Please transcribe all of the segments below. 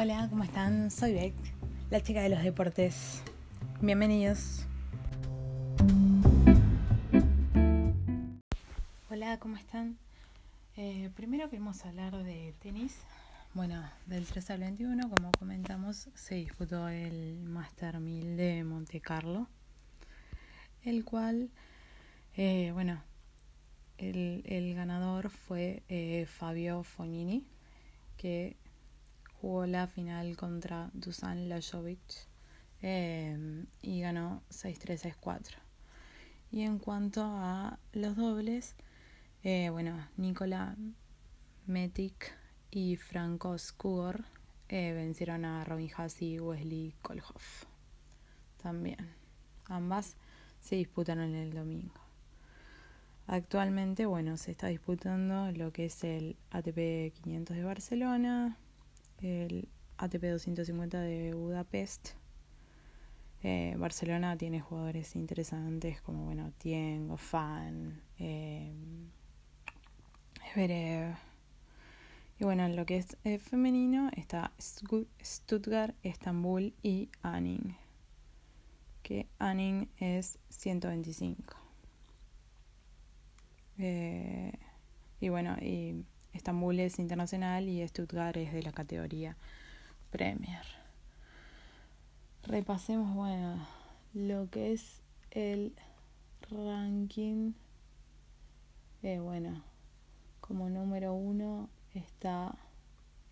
Hola, ¿cómo están? Soy Beck, la chica de los deportes. Bienvenidos. Hola, ¿cómo están? Eh, primero queremos hablar de tenis. Bueno, del 3 al 21, como comentamos, se disputó el Master 1000 de Monte Carlo, el cual, eh, bueno, el, el, ganador fue eh, Fabio Fognini, que jugó la final contra Dusan Lajovic eh, y ganó 6-3, 6-4. Y en cuanto a los dobles, eh, bueno, Nikola Metic y Franco Skugor eh, vencieron a Robin Haas y Wesley Kolhoff. También. Ambas se disputaron el domingo. Actualmente, bueno, se está disputando lo que es el ATP 500 de Barcelona, el ATP 250 de Budapest. Eh, Barcelona tiene jugadores interesantes como, bueno, Tien, Fan, eh, Y bueno, en lo que es eh, femenino está Stuttgart, Estambul y Anning. Que Anning es 125. Eh, y bueno, y Estambul es internacional y Stuttgart es de la categoría Premier. Repasemos, bueno, lo que es el ranking. Eh, bueno, como número uno está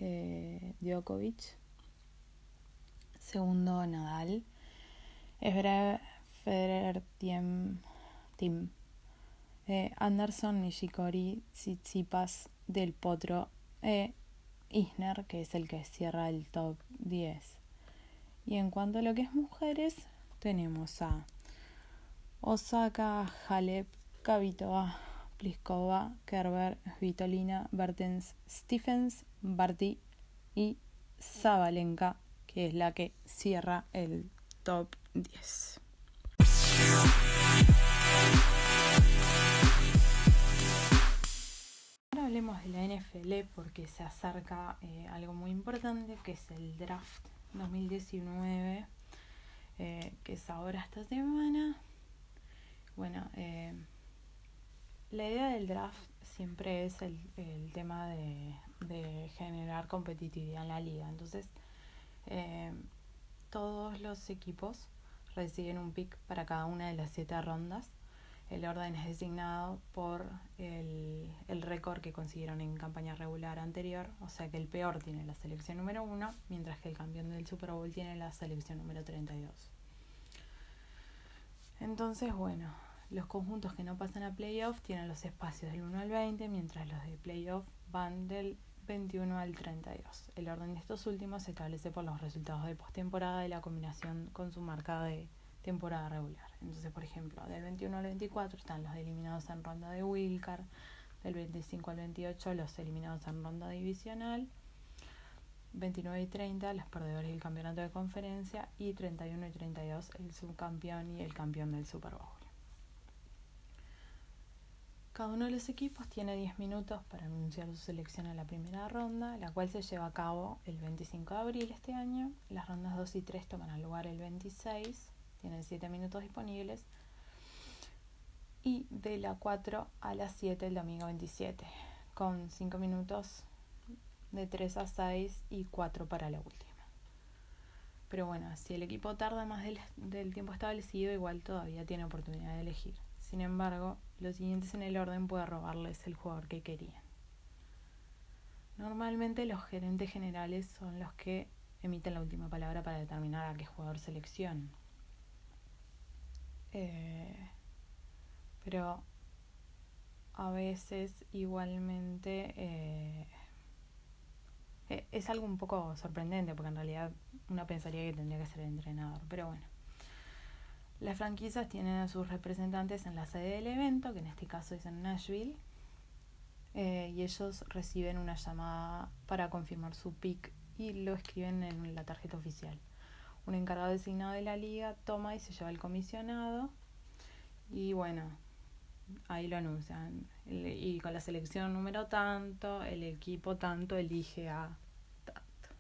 eh, Djokovic. Segundo, Nadal. Federer, Tim, Tim eh, Anderson, Nishikori, Tsitsipas, Del Potro e Isner, que es el que cierra el top 10. Y en cuanto a lo que es mujeres, tenemos a Osaka, Halep, Kavitova, Pliskova, Kerber, Vitolina, Bertens, Stephens, Barty y Zabalenka, que es la que cierra el top 10. Hablemos de la NFL porque se acerca eh, algo muy importante que es el draft 2019, eh, que es ahora esta semana. Bueno, eh, la idea del draft siempre es el, el tema de, de, generar competitividad en la liga. Entonces, todos los equipos reciben un pick para cada una de las siete rondas el orden es designado por el, el récord que consiguieron en campaña regular anterior, o sea que el peor tiene la selección número 1, mientras que el campeón del Super Bowl tiene la selección número 32. Entonces, bueno, los conjuntos que no pasan a playoff tienen los espacios del 1 al 20, mientras los de playoff van del 21 al 32. El orden de estos últimos se establece por los resultados de postemporada y la combinación con su marca de temporada regular. Entonces, por ejemplo, del 21 al 24 están los eliminados en ronda de Wilcar, del 25 al 28 los eliminados en ronda divisional, 29 y 30 los perdedores del campeonato de conferencia y 31 y 32 el subcampeón y el campeón del Super Bowl. Cada uno de los equipos tiene 10 minutos para anunciar su selección a la primera ronda, la cual se lleva a cabo el 25 de abril este año. Las rondas 2 y 3 toman lugar el 26 tienen 7 minutos disponibles. Y de la 4 a las 7 el domingo 27, con 5 minutos de 3 a 6 y 4 para la última. Pero bueno, si el equipo tarda más del, del tiempo establecido, igual todavía tiene oportunidad de elegir. Sin embargo, los siguientes en el orden puede robarles el jugador que querían. Normalmente los gerentes generales son los que emiten la última palabra para determinar a qué jugador seleccionan. Eh, pero a veces igualmente eh, e, es algo un poco sorprendente porque en realidad uno pensaría que tendría que ser entrenador. Pero bueno, las franquicias tienen a sus representantes en la sede del evento, que en este caso es en Nashville, eh, y ellos reciben una llamada para confirmar su pick y lo escriben en la tarjeta oficial un encargado designado de la liga toma y se lleva al comisionado y bueno, ahí lo anuncian. Y con la selección número tanto, el equipo tanto elige a tanto.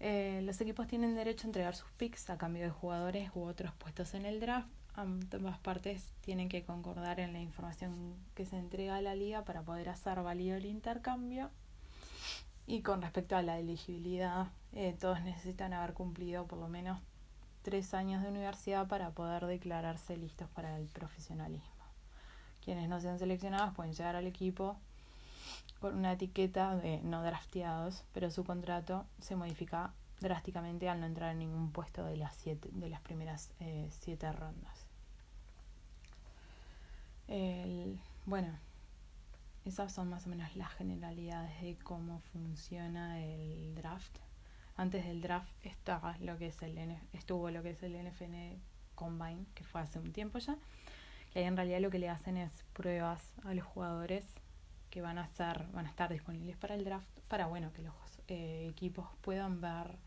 Eh, los equipos tienen derecho a entregar sus picks a cambio de jugadores u otros puestos en el draft. Ambas partes tienen que concordar en la información que se entrega a la liga para poder hacer válido el intercambio. Y con respecto a la elegibilidad, eh, todos necesitan haber cumplido por lo menos tres años de universidad para poder declararse listos para el profesionalismo. Quienes no sean seleccionados pueden llegar al equipo con una etiqueta de no drafteados, pero su contrato se modifica drásticamente al no entrar en ningún puesto de las, siete, de las primeras eh, siete rondas. El, bueno, esas son más o menos las generalidades de cómo funciona el draft. Antes del draft estaba lo que es el estuvo lo que es el NFN Combine, que fue hace un tiempo ya, que ahí en realidad lo que le hacen es pruebas a los jugadores que van a estar, van a estar disponibles para el draft, para bueno, que los eh, equipos puedan ver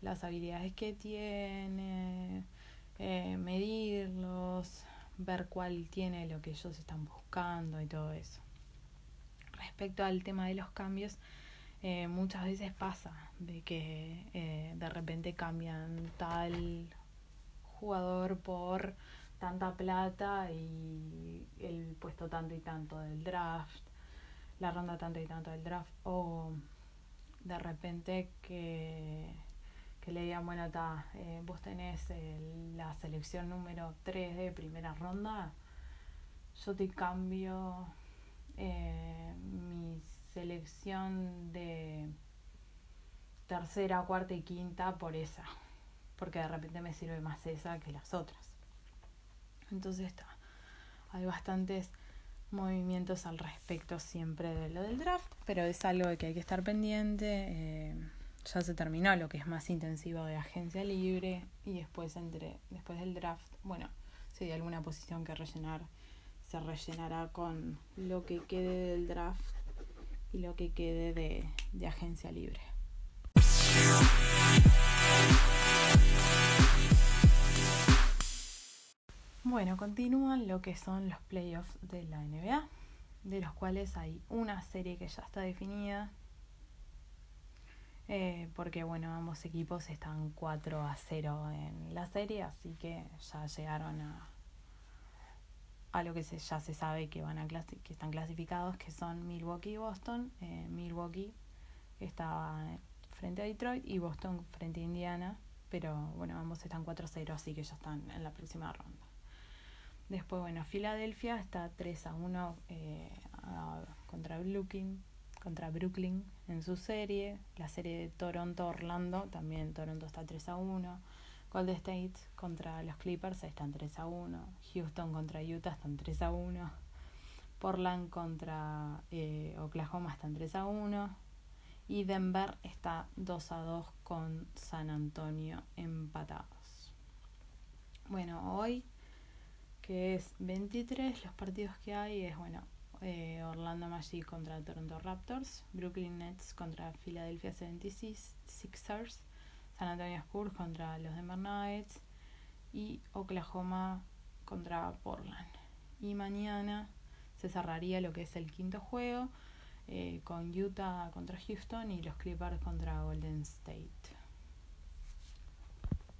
las habilidades que tiene, eh, medirlos, ver cuál tiene lo que ellos están buscando y todo eso. Respecto al tema de los cambios, eh, muchas veces pasa de que de repente cambian tal jugador por tanta plata y el puesto tanto y tanto del draft la ronda tanto y tanto del draft o de repente que, que le digan, bueno, ta, eh, vos tenés la selección número 3 de primera ronda, yo te cambio eh, mi selección de tercera, cuarta y quinta por esa, porque de repente me sirve más esa que las otras. Entonces está, hay bastantes movimientos al respecto siempre de lo del draft, pero es algo de que hay que estar pendiente. Eh, ya se terminó lo que es más intensivo de agencia libre y después entre después del draft, bueno, si hay alguna posición que rellenar, se rellenará con lo que quede del draft y lo que quede de, de agencia libre. Bueno, continúan lo que son los playoffs de la NBA, de los cuales hay una serie que ya está definida, eh, porque bueno, ambos equipos están 4 a 0 en la serie, así que ya llegaron a, a lo que se, ya se sabe que, van a que están clasificados, que son Milwaukee y Boston. Eh, Milwaukee está frente a Detroit y Boston frente a Indiana, pero bueno, ambos están 4 a 0, así que ya están en la próxima ronda. Después, bueno, Filadelfia está 3 a 1 eh, contra, Brooklyn, contra Brooklyn en su serie. La serie de Toronto-Orlando, también Toronto está 3 a 1. Golden State contra los Clippers están 3 a 1. Houston contra Utah están 3 a 1. Portland contra eh, Oklahoma están 3 a 1. Y Denver está 2 a 2 con San Antonio empatados. Bueno, hoy que es 23. Los partidos que hay es, bueno, eh, Orlando Magic contra Toronto Raptors, Brooklyn Nets contra Philadelphia 76ers, San Antonio Spurs contra los Denver Nuggets y Oklahoma contra Portland. Y mañana se cerraría lo que es el quinto juego eh, con Utah contra Houston y los Clippers contra Golden State.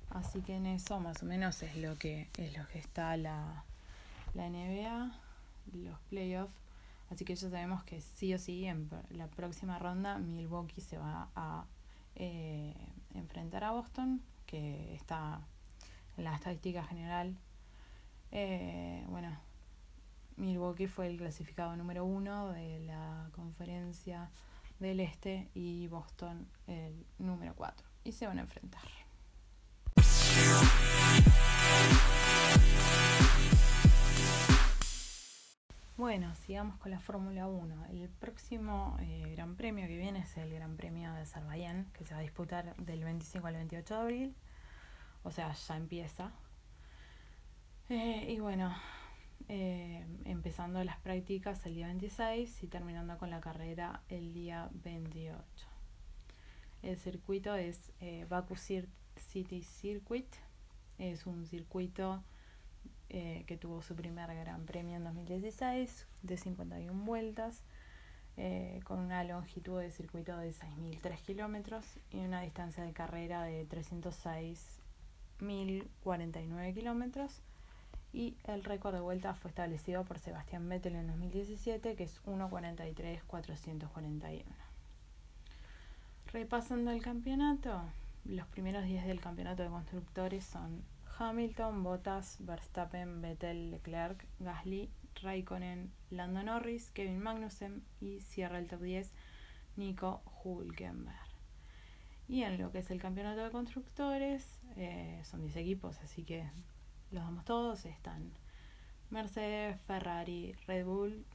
Así que en eso más o menos es lo que es lo que está la, la NBA, los playoffs. Así que ya sabemos que sí o sí en la próxima ronda Milwaukee se va a eh, enfrentar a Boston, que está en la estadística general. Eh, bueno, Milwaukee fue el clasificado número uno de la conferencia del Este y Boston el número cuatro. Y se van a enfrentar. Bueno, sigamos con la Fórmula 1. El próximo eh, Gran Premio que viene es el Gran Premio de Azerbaiyán, que se va a disputar del 25 al 28 de abril. O sea, ya empieza. Eh, y bueno, eh, empezando las prácticas el día 26 y terminando con la carrera el día 28. El circuito es Baku City Circuit. Es un circuito eh, que tuvo su primer gran premio en 2016 de 51 vueltas. eh, con una longitud de circuito de 6.003 kilómetros y una distancia de carrera de 306.049 kilómetros. Y el récord de vuelta fue establecido por Sebastián Vettel en 2017, que es 1.43.441. Repasando el campeonato, los primeros días del campeonato de constructores son Hamilton, Bottas, Verstappen, Vettel, Leclerc, Gasly, Raikkonen, Lando Norris, Kevin Magnussen y cierra el top 10 Nico Hulkenberg. Y en lo que es el campeonato de constructores, eh, son 10 equipos, así que los damos todos. Están Mercedes, Ferrari, Red Bull,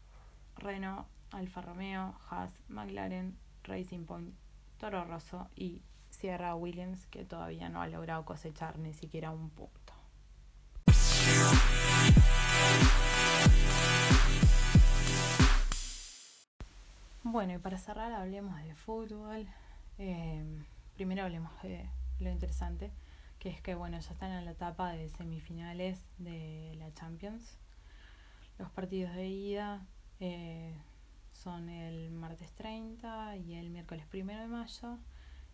Renault, Alfa Romeo, Haas, McLaren, Racing Point, Toro Rosso y Sierra Williams, que todavía no ha logrado cosechar ni siquiera un punto. Bueno, y para cerrar hablemos de fútbol. Eh, primero hablemos de lo interesante, que es que bueno, ya están en la etapa de semifinales de la Champions. Los partidos de ida eh, son el martes 30 y el miércoles 1 de mayo.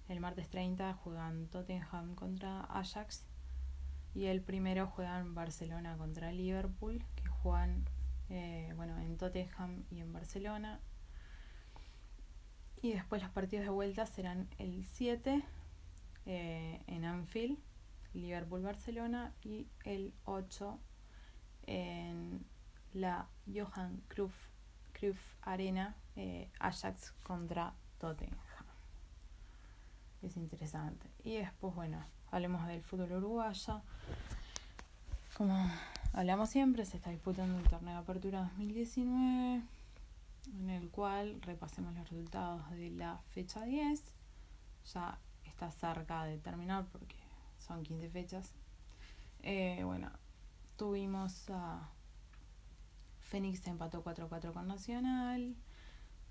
El martes 30 juegan Tottenham contra Ajax y el primero juegan Barcelona contra Liverpool, que juegan eh, bueno, en Tottenham y en Barcelona. Y después los partidos de vuelta serán el 7 eh, en Anfield, Liverpool-Barcelona, y el 8 en la Johan Cruyff, Arena, eh, Ajax contra Tottenham. Es interesante. Y después, bueno, hablemos del fútbol uruguayo. Como hablamos siempre, se está disputando el torneo de apertura 2019 en el cual repasemos los resultados de la fecha 10. Ya está cerca de terminar porque son 15 fechas. Eh, bueno, tuvimos a Fénix empató 4-4 con Nacional,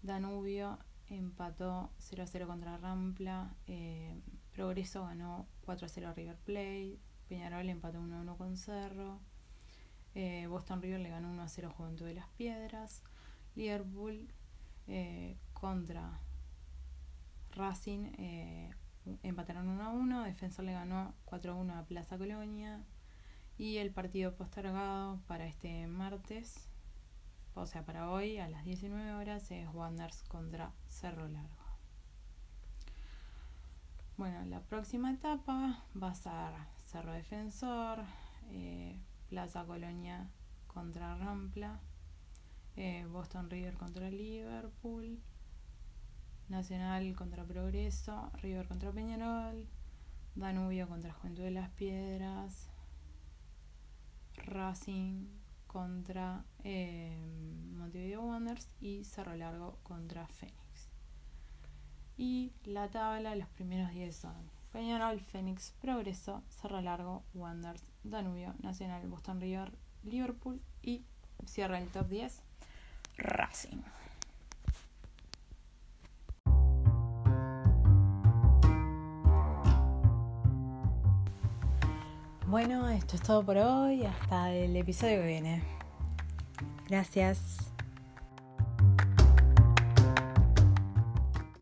Danubio empató 0-0 contra Rampla, eh, Progreso ganó 4-0 a River Plate, Peñarol empató 1-1 con Cerro, eh, Boston River le ganó 1-0 Juventud de las Piedras, Liverpool eh, contra Racing empataron 1 a 1, Defensor le ganó 4 a 1 a Plaza Colonia y el partido postergado para este martes, o sea para hoy a las 19 horas es Wanderers contra Cerro Largo. Bueno, la próxima etapa va a ser Cerro Defensor, eh, Plaza Colonia contra Rampla eh, Boston River contra Liverpool, Nacional contra Progreso, River contra Peñarol, Danubio contra Juventud de las Piedras, Racing contra eh, Montevideo Wanderers y Cerro Largo contra Fénix. Y la tabla, los primeros 10 son Peñarol, Fénix, Progreso, Cerro Largo, Wanderers, Danubio, Nacional, Boston River, Liverpool y cierra el top 10 Racing. Bueno, esto es todo por hoy. Hasta el episodio que viene. Gracias.